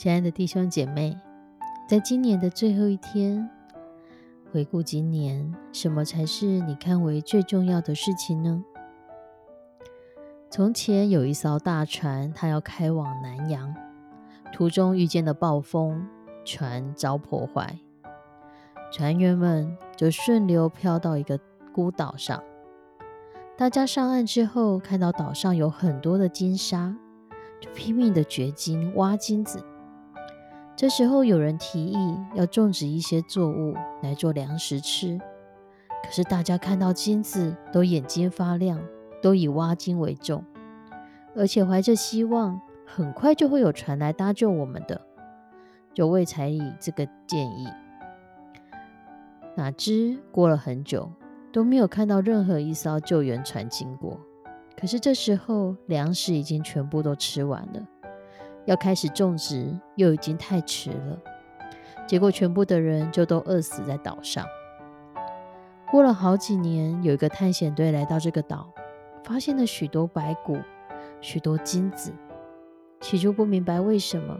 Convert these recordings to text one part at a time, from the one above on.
亲爱的弟兄姐妹，在今年的最后一天，回顾今年，什么才是你看为最重要的事情呢？从前有一艘大船，它要开往南洋，途中遇见了暴风，船遭破坏，船员们就顺流漂到一个孤岛上。大家上岸之后，看到岛上有很多的金沙，就拼命的掘金、挖金子。这时候有人提议要种植一些作物来做粮食吃，可是大家看到金子都眼睛发亮，都以挖金为重，而且怀着希望，很快就会有船来搭救我们的，就未采议这个建议。哪知过了很久，都没有看到任何一艘救援船经过。可是这时候粮食已经全部都吃完了。要开始种植，又已经太迟了。结果，全部的人就都饿死在岛上。过了好几年，有一个探险队来到这个岛，发现了许多白骨、许多金子。起初不明白为什么，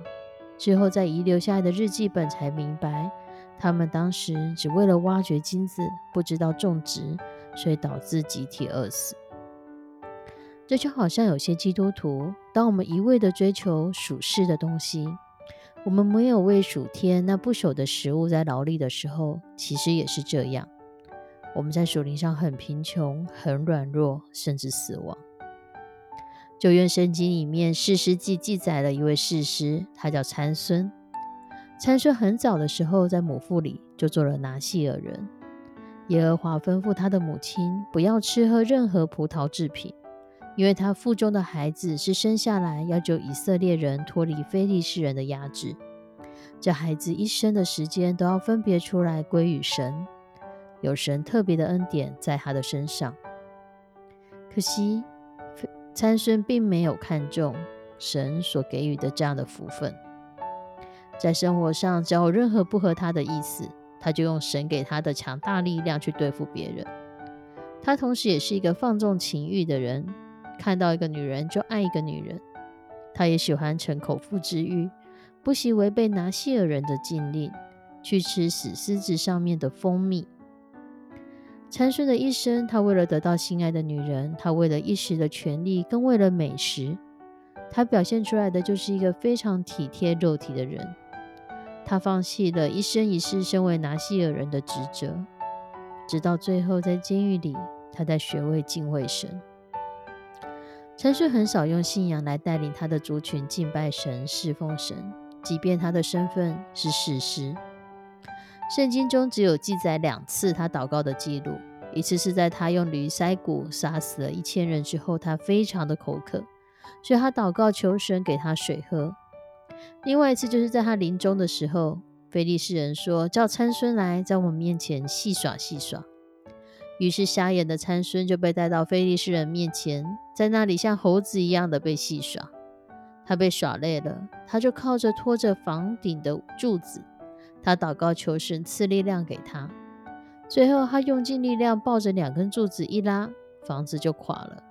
之后在遗留下来的日记本才明白，他们当时只为了挖掘金子，不知道种植，所以导致集体饿死。这就好像有些基督徒，当我们一味的追求属世的东西，我们没有为属天那不朽的食物在劳力的时候，其实也是这样。我们在属灵上很贫穷、很软弱，甚至死亡。旧约圣经里面，士师记记载了一位士师，他叫参孙。参孙很早的时候，在母腹里就做了拿细尔人。耶和华吩咐他的母亲，不要吃喝任何葡萄制品。因为他腹中的孩子是生下来要救以色列人脱离非利士人的压制，这孩子一生的时间都要分别出来归于神，有神特别的恩典在他的身上。可惜参孙并没有看重神所给予的这样的福分，在生活上只要有任何不合他的意思，他就用神给他的强大力量去对付别人。他同时也是一个放纵情欲的人。看到一个女人就爱一个女人，他也喜欢逞口腹之欲，不惜违背拿西尔人的禁令，去吃死狮子上面的蜂蜜。参孙的一生，他为了得到心爱的女人，他为了一时的权利，更为了美食，他表现出来的就是一个非常体贴肉体的人。他放弃了一生一世身为拿西尔人的职责，直到最后在监狱里，他在学会敬畏神。参孙很少用信仰来带领他的族群敬拜神、侍奉神，即便他的身份是士师。圣经中只有记载两次他祷告的记录，一次是在他用驴腮骨杀死了一千人之后，他非常的口渴，所以他祷告求神给他水喝；另外一次就是在他临终的时候，菲利士人说叫参孙来在我们面前戏耍戏耍。于是，瞎眼的参孙就被带到非利士人面前，在那里像猴子一样的被戏耍。他被耍累了，他就靠着拖着房顶的柱子，他祷告求神赐力量给他。最后，他用尽力量抱着两根柱子一拉，房子就垮了。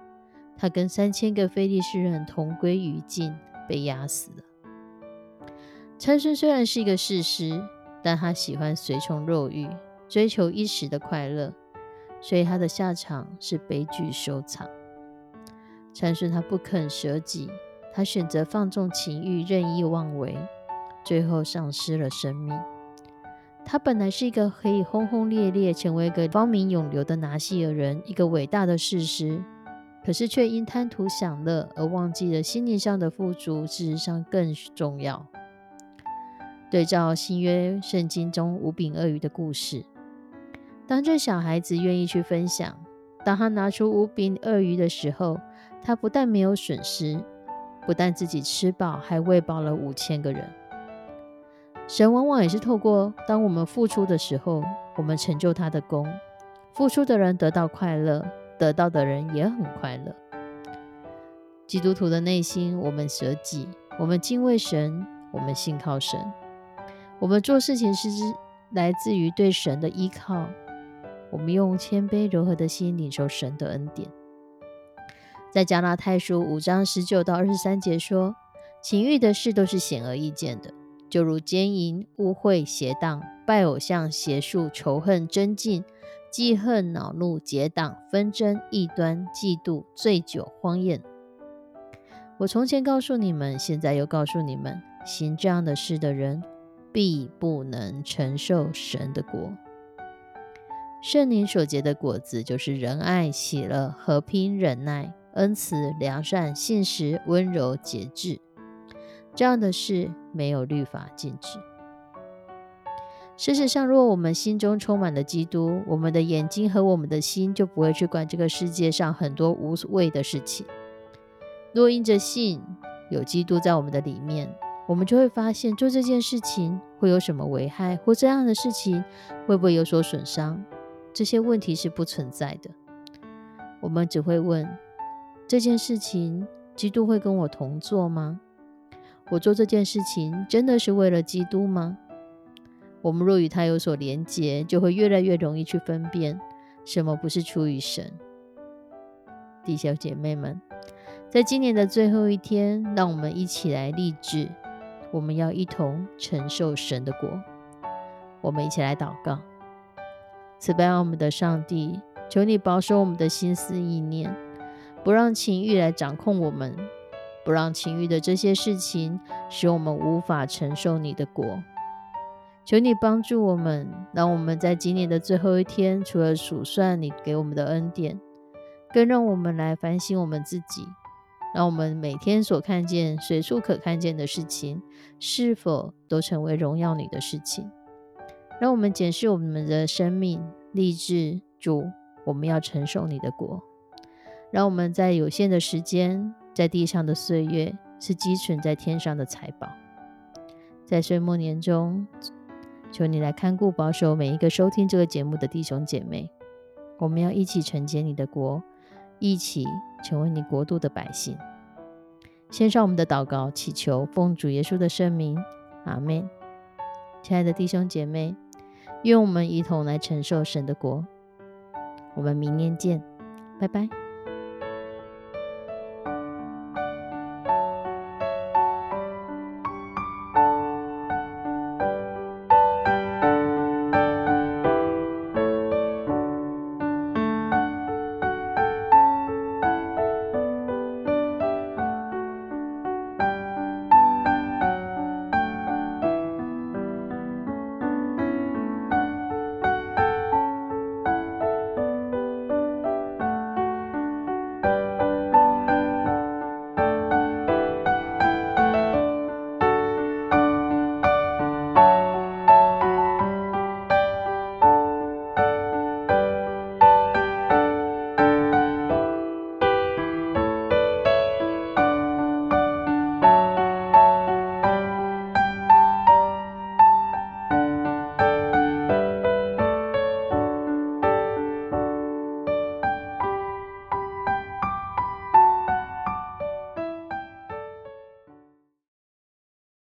他跟三千个非利士人同归于尽，被压死了。参孙虽然是一个士师，但他喜欢随从肉欲，追求一时的快乐。所以他的下场是悲剧收场。禅师他不肯舍己，他选择放纵情欲，任意妄为，最后丧失了生命。他本来是一个可以轰轰烈烈成为一个芳名永留的拿西尔人，一个伟大的事实，可是却因贪图享乐而忘记了心灵上的富足，事实上更重要。对照新约圣经中五饼鳄鱼的故事，当这小孩子愿意去分享，当他拿出五饼鳄鱼的时候，他不但没有损失，不但自己吃饱，还喂饱了五千个人。神往往也是透过当我们付出的时候，我们成就他的功。付出的人得到快乐，得到的人也很快乐。基督徒的内心，我们舍己，我们敬畏神，我们信靠神，我们做事情是来自于对神的依靠。我们用谦卑柔和的心领受神的恩典。在加拉太书五章十九到二十三节说：“情欲的事都是显而易见的。”就如奸淫、污秽、邪荡、拜偶像、邪术、仇恨、争竞、记恨、恼怒、结党、纷争、异端、嫉妒、醉酒、荒宴。我从前告诉你们，现在又告诉你们：行这样的事的人，必不能承受神的国。圣灵所结的果子，就是仁爱、喜乐、和平、忍耐、恩慈、良善、信实、温柔、节制。这样的事没有律法禁止。事实上，若我们心中充满了基督，我们的眼睛和我们的心就不会去管这个世界上很多无谓的事情。若因着信有基督在我们的里面，我们就会发现做这件事情会有什么危害，或这样的事情会不会有所损伤？这些问题是不存在的。我们只会问：这件事情，基督会跟我同做吗？我做这件事情真的是为了基督吗？我们若与他有所连结，就会越来越容易去分辨什么不是出于神。弟兄姐妹们，在今年的最后一天，让我们一起来立志，我们要一同承受神的果。我们一起来祷告：慈悲我们的上帝，求你保守我们的心思意念，不让情欲来掌控我们。不让情欲的这些事情使我们无法承受你的果。求你帮助我们，让我们在今年的最后一天，除了数算你给我们的恩典，更让我们来反省我们自己，让我们每天所看见、随处可看见的事情，是否都成为荣耀你的事情？让我们检视我们的生命，立志主，我们要承受你的国。让我们在有限的时间。在地上的岁月是积存在天上的财宝，在岁末年中，求你来看顾保守每一个收听这个节目的弟兄姐妹。我们要一起承接你的国，一起成为你国度的百姓。献上我们的祷告，祈求奉主耶稣的圣名，阿门。亲爱的弟兄姐妹，愿我们一同来承受神的国。我们明年见，拜拜。